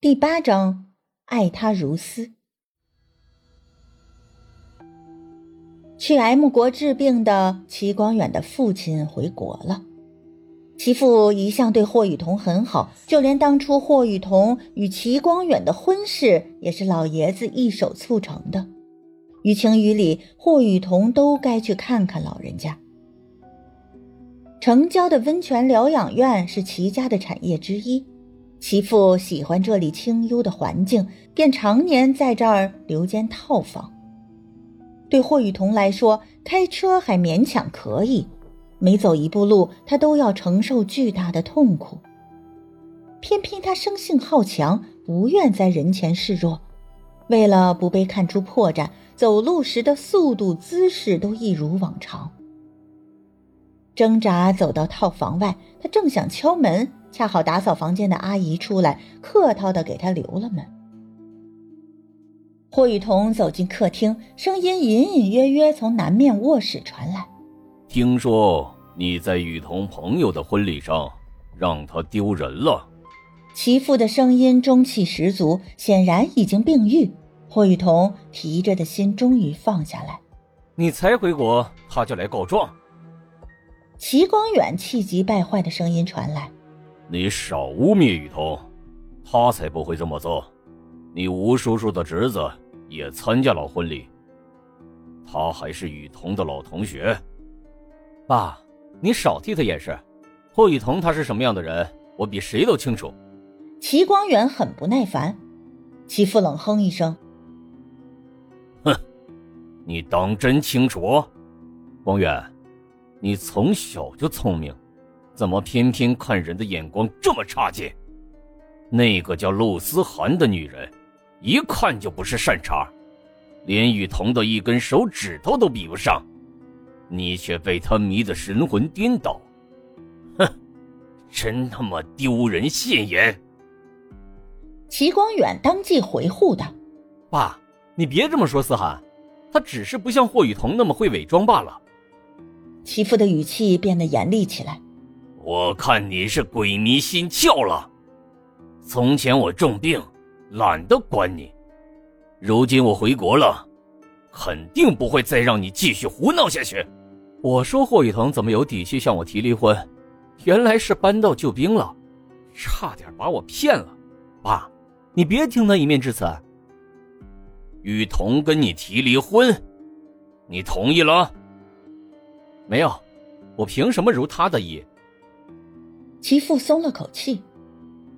第八章，爱他如斯。去 M 国治病的齐光远的父亲回国了。其父一向对霍雨桐很好，就连当初霍雨桐与齐光远的婚事，也是老爷子一手促成的。于情于理，霍雨桐都该去看看老人家。城郊的温泉疗养院是齐家的产业之一。其父喜欢这里清幽的环境，便常年在这儿留间套房。对霍雨桐来说，开车还勉强可以，每走一步路，他都要承受巨大的痛苦。偏偏他生性好强，不愿在人前示弱，为了不被看出破绽，走路时的速度、姿势都一如往常。挣扎走到套房外，他正想敲门。恰好打扫房间的阿姨出来，客套的给他留了门。霍雨桐走进客厅，声音隐隐约约从南面卧室传来：“听说你在雨桐朋友的婚礼上让他丢人了。”其父的声音中气十足，显然已经病愈。霍雨桐提着的心终于放下来：“你才回国，他就来告状。”齐光远气急败坏的声音传来。你少污蔑雨桐，他才不会这么做。你吴叔叔的侄子也参加了婚礼，他还是雨桐的老同学。爸，你少替他掩饰。霍雨桐他是什么样的人，我比谁都清楚。齐光远很不耐烦，齐父冷哼一声：“哼，你当真清楚？光远，你从小就聪明。”怎么偏偏看人的眼光这么差劲？那个叫陆思涵的女人，一看就不是善茬，连雨桐的一根手指头都比不上，你却被她迷得神魂颠倒，哼，真他妈丢人现眼！齐光远当即回护道：“爸，你别这么说思涵，她只是不像霍雨桐那么会伪装罢了。”齐父的语气变得严厉起来。我看你是鬼迷心窍了。从前我重病，懒得管你；如今我回国了，肯定不会再让你继续胡闹下去。我说霍雨桐怎么有底气向我提离婚？原来是搬到救兵了，差点把我骗了。爸，你别听他一面之词。雨桐跟你提离婚，你同意了？没有，我凭什么如他的意？其父松了口气。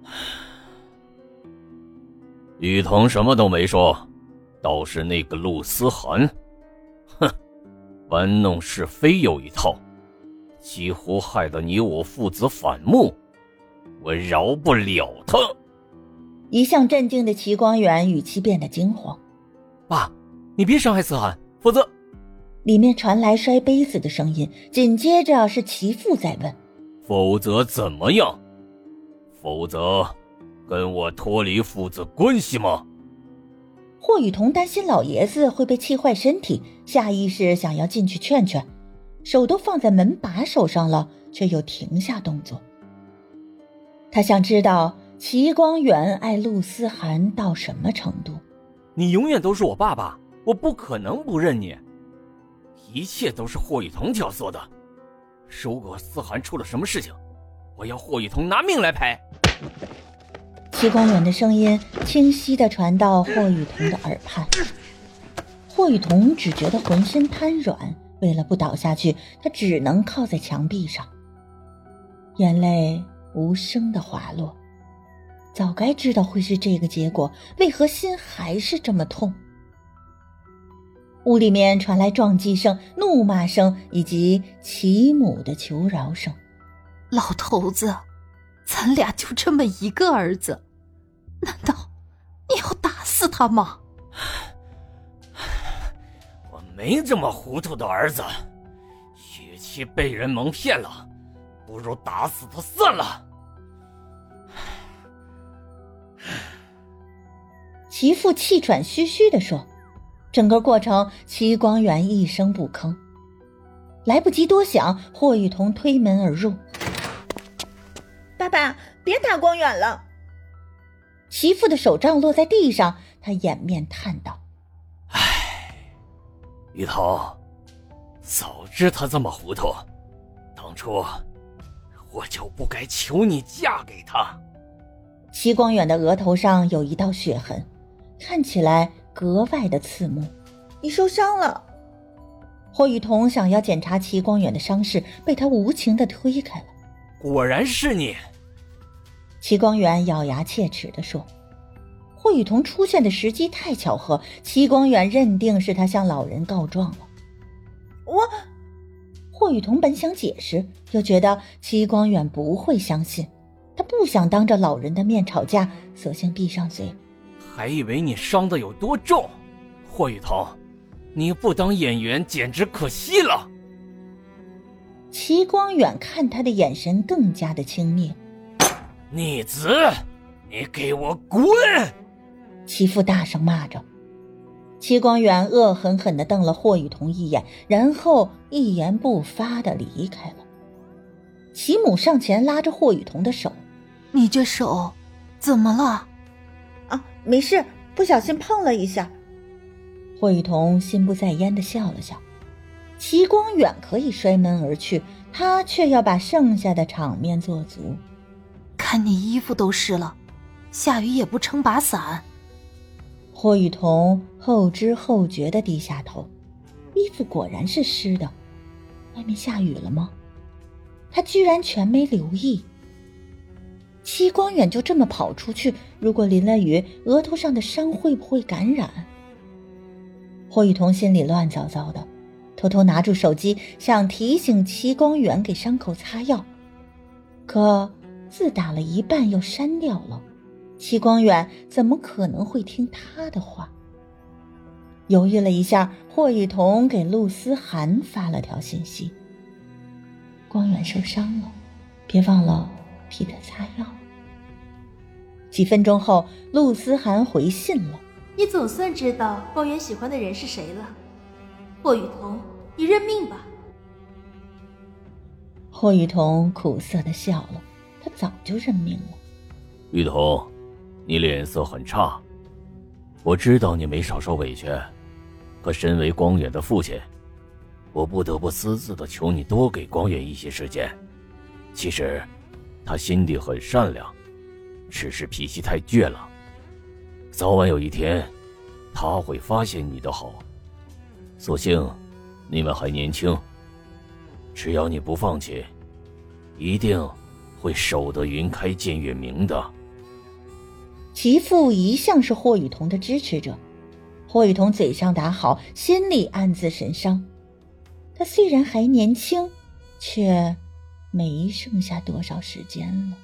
雨桐什么都没说，倒是那个陆思涵，哼，玩弄是非有一套，几乎害得你我父子反目，我饶不了他。一向镇静的齐光远语气变得惊慌：“爸，你别伤害思涵，否则……”里面传来摔杯子的声音，紧接着是齐父在问。否则怎么样？否则，跟我脱离父子关系吗？霍雨桐担心老爷子会被气坏身体，下意识想要进去劝劝，手都放在门把手上了，却又停下动作。他想知道齐光远爱陆思涵到什么程度。你永远都是我爸爸，我不可能不认你。一切都是霍雨桐挑唆的。如果思涵出了什么事情，我要霍雨桐拿命来赔。齐光远的声音清晰的传到霍雨桐的耳畔，霍雨桐只觉得浑身瘫软，为了不倒下去，他只能靠在墙壁上，眼泪无声的滑落。早该知道会是这个结果，为何心还是这么痛？屋里面传来撞击声、怒骂声以及其母的求饶声。老头子，咱俩就这么一个儿子，难道你要打死他吗？我没这么糊涂的儿子，与其被人蒙骗了，不如打死他算了。齐父气喘吁吁的说。整个过程，齐光远一声不吭。来不及多想，霍雨桐推门而入。爸爸，别打光远了。媳妇的手杖落在地上，他掩面叹道：“唉，雨桐，早知他这么糊涂，当初我就不该求你嫁给他。”齐光远的额头上有一道血痕，看起来格外的刺目。你受伤了。霍雨桐想要检查齐光远的伤势，被他无情的推开了。果然是你。齐光远咬牙切齿的说：“霍雨桐出现的时机太巧合，齐光远认定是他向老人告状了。”我，霍雨桐本想解释，又觉得齐光远不会相信，他不想当着老人的面吵架，索性闭上嘴。还以为你伤的有多重，霍雨桐，你不当演员简直可惜了。齐光远看他的眼神更加的轻蔑。逆子，你给我滚！齐父大声骂着。齐光远恶狠狠地瞪了霍雨桐一眼，然后一言不发的离开了。齐母上前拉着霍雨桐的手：“你这手怎么了？”“啊，没事，不小心碰了一下。”霍雨桐心不在焉的笑了笑。齐光远可以摔门而去，他却要把剩下的场面做足。看你衣服都湿了，下雨也不撑把伞。霍雨桐后知后觉的低下头，衣服果然是湿的。外面下雨了吗？他居然全没留意。戚光远就这么跑出去，如果淋了雨，额头上的伤会不会感染？霍雨桐心里乱糟糟的，偷偷拿住手机，想提醒戚光远给伤口擦药，可。字打了一半又删掉了，齐光远怎么可能会听他的话？犹豫了一下，霍雨桐给陆思涵发了条信息：“光远受伤了，别忘了替他擦药。”几分钟后，陆思涵回信了：“你总算知道光远喜欢的人是谁了，霍雨桐，你认命吧。”霍雨桐苦涩的笑了。他早就认命了，雨桐，你脸色很差。我知道你没少受委屈，可身为光远的父亲，我不得不私自的求你多给光远一些时间。其实，他心地很善良，只是脾气太倔了。早晚有一天，他会发现你的好。所幸，你们还年轻，只要你不放弃，一定。会守得云开见月明的。其父一向是霍雨桐的支持者，霍雨桐嘴上打好，心里暗自神伤。他虽然还年轻，却没剩下多少时间了。